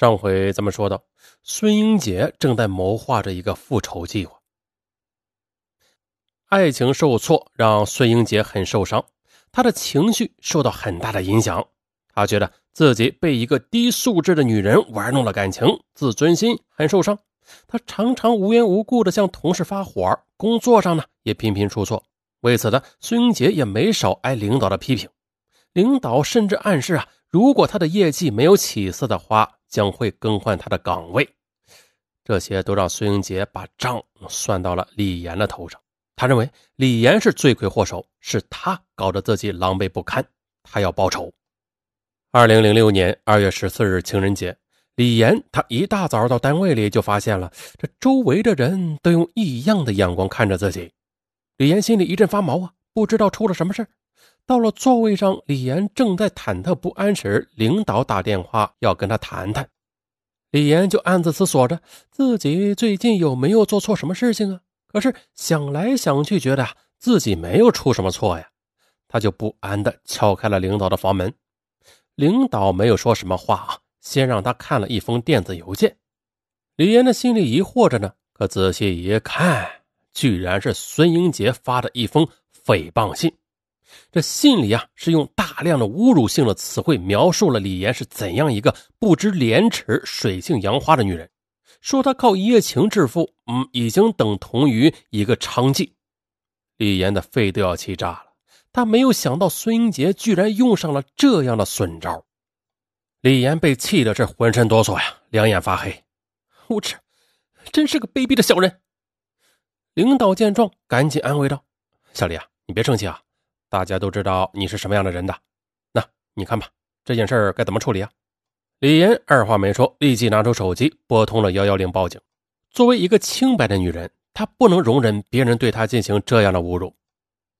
上回咱们说到，孙英杰正在谋划着一个复仇计划。爱情受挫让孙英杰很受伤，他的情绪受到很大的影响。他觉得自己被一个低素质的女人玩弄了感情，自尊心很受伤。他常常无缘无故的向同事发火，工作上呢也频频出错。为此呢，孙英杰也没少挨领导的批评。领导甚至暗示啊，如果他的业绩没有起色的话，将会更换他的岗位。这些都让孙英杰把账算到了李岩的头上。他认为李岩是罪魁祸首，是他搞得自己狼狈不堪，他要报仇。二零零六年二月十四日情人节，李岩他一大早到单位里就发现了这周围的人都用异样的眼光看着自己。李岩心里一阵发毛啊，不知道出了什么事到了座位上，李岩正在忐忑不安时，领导打电话要跟他谈谈。李岩就暗自思索着自己最近有没有做错什么事情啊？可是想来想去，觉得自己没有出什么错呀，他就不安地敲开了领导的房门。领导没有说什么话啊，先让他看了一封电子邮件。李岩的心里疑惑着呢，可仔细一看，居然是孙英杰发的一封诽谤信。这信里啊，是用大量的侮辱性的词汇描述了李岩是怎样一个不知廉耻、水性杨花的女人，说她靠一夜情致富，嗯，已经等同于一个娼妓。李岩的肺都要气炸了，他没有想到孙英杰居然用上了这样的损招。李岩被气的是浑身哆嗦呀，两眼发黑，无耻，真是个卑鄙的小人。领导见状，赶紧安慰道：“小李啊，你别生气啊。”大家都知道你是什么样的人的，那你看吧，这件事该怎么处理啊？李岩二话没说，立即拿出手机拨通了幺幺零报警。作为一个清白的女人，她不能容忍别人对她进行这样的侮辱。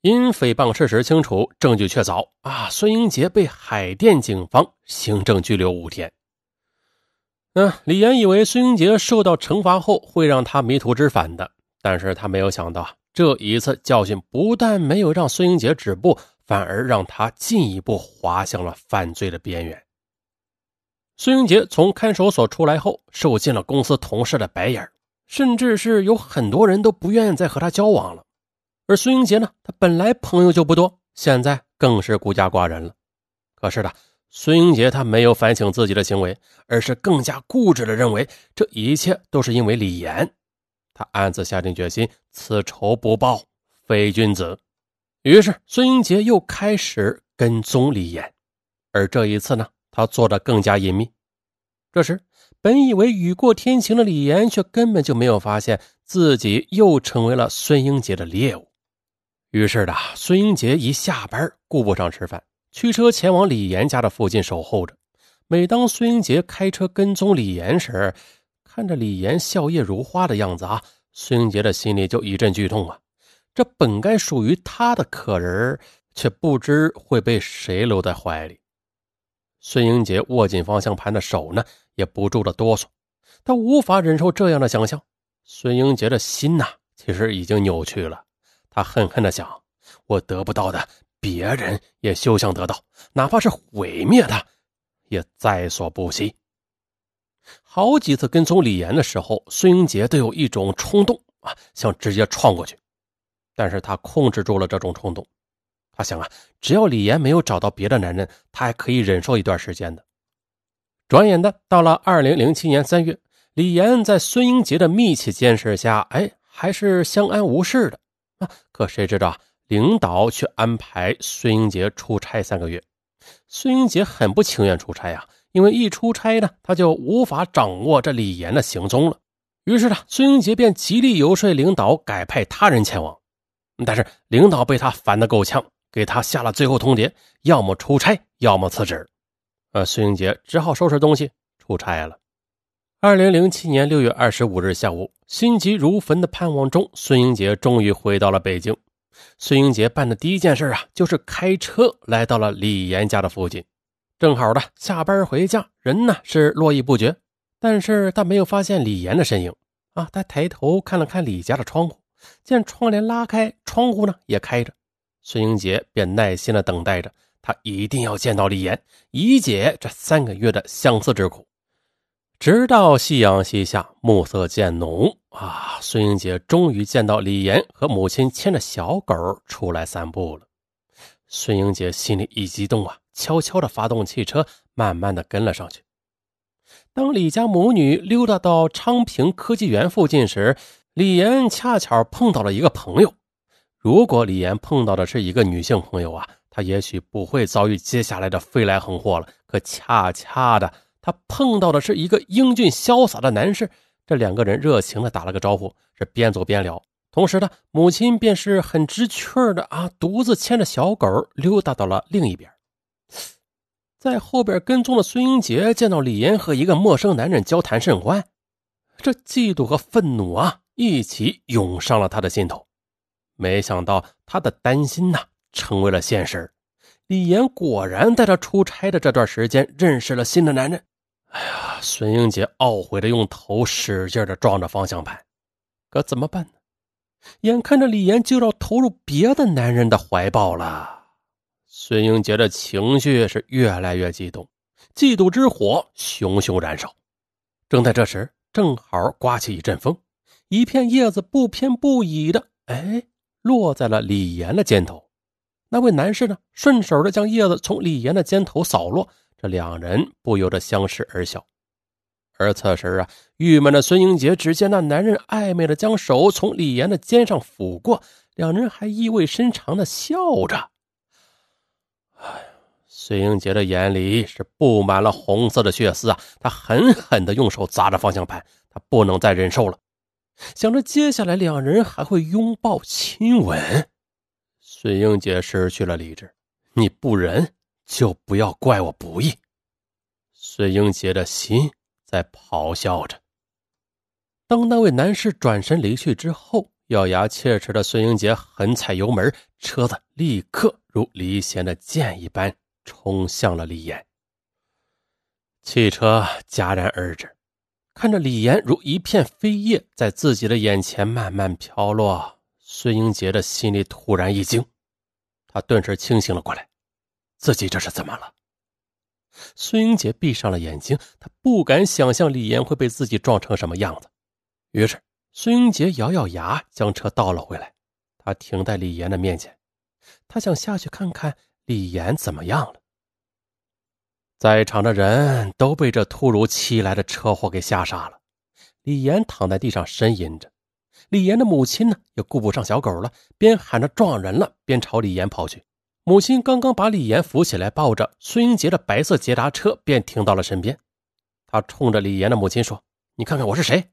因诽谤事实清楚，证据确凿啊，孙英杰被海淀警方行政拘留五天。嗯，李岩以为孙英杰受到惩罚后会让他迷途知返的，但是他没有想到。这一次教训不但没有让孙英杰止步，反而让他进一步滑向了犯罪的边缘。孙英杰从看守所出来后，受尽了公司同事的白眼甚至是有很多人都不愿意再和他交往了。而孙英杰呢，他本来朋友就不多，现在更是孤家寡人了。可是呢，孙英杰他没有反省自己的行为，而是更加固执的认为这一切都是因为李岩。他暗自下定决心，此仇不报非君子。于是，孙英杰又开始跟踪李岩，而这一次呢，他做的更加隐秘。这时，本以为雨过天晴的李岩，却根本就没有发现自己又成为了孙英杰的猎物。于是的，孙英杰一下班，顾不上吃饭，驱车前往李岩家的附近守候着。每当孙英杰开车跟踪李岩时，看着李岩笑靥如花的样子啊，孙英杰的心里就一阵剧痛啊！这本该属于他的可人，却不知会被谁搂在怀里。孙英杰握紧方向盘的手呢，也不住的哆嗦。他无法忍受这样的想象。孙英杰的心呐，其实已经扭曲了。他恨恨的想：我得不到的，别人也休想得到，哪怕是毁灭他，也在所不惜。好几次跟踪李岩的时候，孙英杰都有一种冲动啊，想直接撞过去。但是他控制住了这种冲动。他想啊，只要李岩没有找到别的男人，他还可以忍受一段时间的。转眼的到了二零零七年三月，李岩在孙英杰的密切监视下，哎，还是相安无事的啊。可谁知道，领导却安排孙英杰出差三个月。孙英杰很不情愿出差啊。因为一出差呢，他就无法掌握这李岩的行踪了。于是呢，孙英杰便极力游说领导改派他人前往。但是领导被他烦得够呛，给他下了最后通牒：要么出差，要么辞职。呃，孙英杰只好收拾东西出差了。二零零七年六月二十五日下午，心急如焚的盼望中，孙英杰终于回到了北京。孙英杰办的第一件事啊，就是开车来到了李岩家的附近。正好的下班回家，人呢是络绎不绝，但是他没有发现李岩的身影啊。他抬头看了看李家的窗户，见窗帘拉开，窗户呢也开着。孙英杰便耐心的等待着，他一定要见到李岩，以解这三个月的相思之苦。直到夕阳西下，暮色渐浓啊，孙英杰终于见到李岩和母亲牵着小狗出来散步了。孙英杰心里一激动啊，悄悄的发动汽车，慢慢的跟了上去。当李家母女溜达到昌平科技园附近时，李岩恰巧碰到了一个朋友。如果李岩碰到的是一个女性朋友啊，他也许不会遭遇接下来的飞来横祸了。可恰恰的，他碰到的是一个英俊潇洒的男士。这两个人热情的打了个招呼，是边走边聊。同时呢，母亲便是很知趣的啊，独自牵着小狗溜达到了另一边。在后边跟踪的孙英杰见到李岩和一个陌生男人交谈甚欢，这嫉妒和愤怒啊，一起涌上了他的心头。没想到他的担心呐成为了现实，李岩果然在他出差的这段时间认识了新的男人。哎呀，孙英杰懊悔的用头使劲的撞着方向盘，可怎么办呢？眼看着李岩就要投入别的男人的怀抱了，孙英杰的情绪是越来越激动，嫉妒之火熊熊燃烧。正在这时，正好刮起一阵风，一片叶子不偏不倚的，哎。落在了李岩的肩头，那位男士呢，顺手的将叶子从李岩的肩头扫落，这两人不由得相视而笑。而此时啊，郁闷的孙英杰只见那男人暧昧的将手从李岩的肩上抚过，两人还意味深长的笑着。哎孙英杰的眼里是布满了红色的血丝啊！他狠狠的用手砸着方向盘，他不能再忍受了。想着接下来两人还会拥抱亲吻，孙英杰失去了理智。你不仁，就不要怪我不义。孙英杰的心在咆哮着。当那位男士转身离去之后，咬牙切齿的孙英杰狠踩油门，车子立刻如离弦的箭一般冲向了李岩。汽车戛然而止。看着李岩如一片飞叶在自己的眼前慢慢飘落，孙英杰的心里突然一惊，他顿时清醒了过来，自己这是怎么了？孙英杰闭上了眼睛，他不敢想象李岩会被自己撞成什么样子。于是，孙英杰咬咬牙，将车倒了回来。他停在李岩的面前，他想下去看看李岩怎么样了。在场的人都被这突如其来的车祸给吓傻了。李岩躺在地上呻吟着，李岩的母亲呢也顾不上小狗了，边喊着撞人了，边朝李岩跑去。母亲刚刚把李岩扶起来，抱着孙英杰的白色捷达车便停到了身边。他冲着李岩的母亲说：“你看看我是谁？”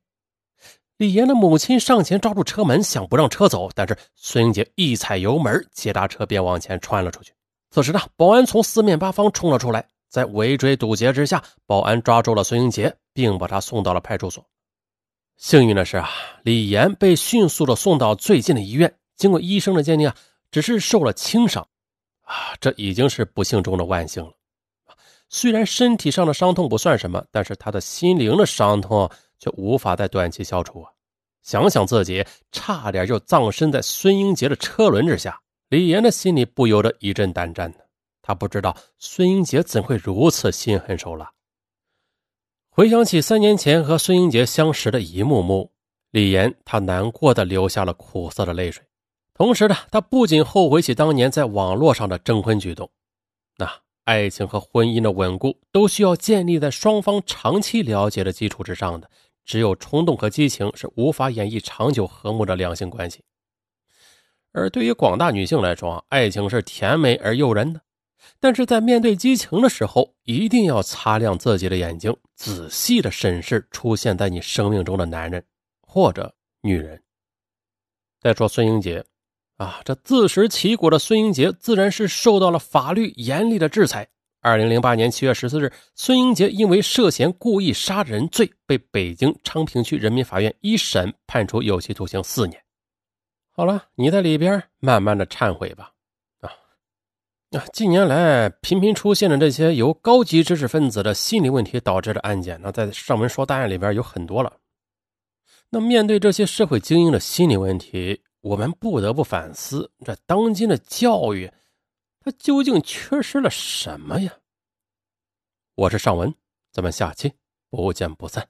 李岩的母亲上前抓住车门，想不让车走，但是孙英杰一踩油门，捷达车便往前窜了出去。此时呢，保安从四面八方冲了出来。在围追堵截之下，保安抓住了孙英杰，并把他送到了派出所。幸运的是啊，李岩被迅速的送到最近的医院。经过医生的鉴定啊，只是受了轻伤，啊，这已经是不幸中的万幸了。虽然身体上的伤痛不算什么，但是他的心灵的伤痛却无法在短期消除啊！想想自己差点就葬身在孙英杰的车轮之下，李岩的心里不由得一阵胆战呢。他不知道孙英杰怎会如此心狠手辣。回想起三年前和孙英杰相识的一幕幕，李岩他难过的流下了苦涩的泪水。同时呢，他不仅后悔起当年在网络上的征婚举动。那爱情和婚姻的稳固都需要建立在双方长期了解的基础之上的。只有冲动和激情是无法演绎长久和睦的两性关系。而对于广大女性来说，爱情是甜美而诱人的。但是在面对激情的时候，一定要擦亮自己的眼睛，仔细的审视出现在你生命中的男人或者女人。再说孙英杰，啊，这自食其果的孙英杰自然是受到了法律严厉的制裁。二零零八年七月十四日，孙英杰因为涉嫌故意杀人罪，被北京昌平区人民法院一审判处有期徒刑四年。好了，你在里边慢慢的忏悔吧。啊，近年来频频出现的这些由高级知识分子的心理问题导致的案件，那在上文说大案里边有很多了。那面对这些社会精英的心理问题，我们不得不反思：这当今的教育，他究竟缺失了什么呀？我是尚文，咱们下期不见不散。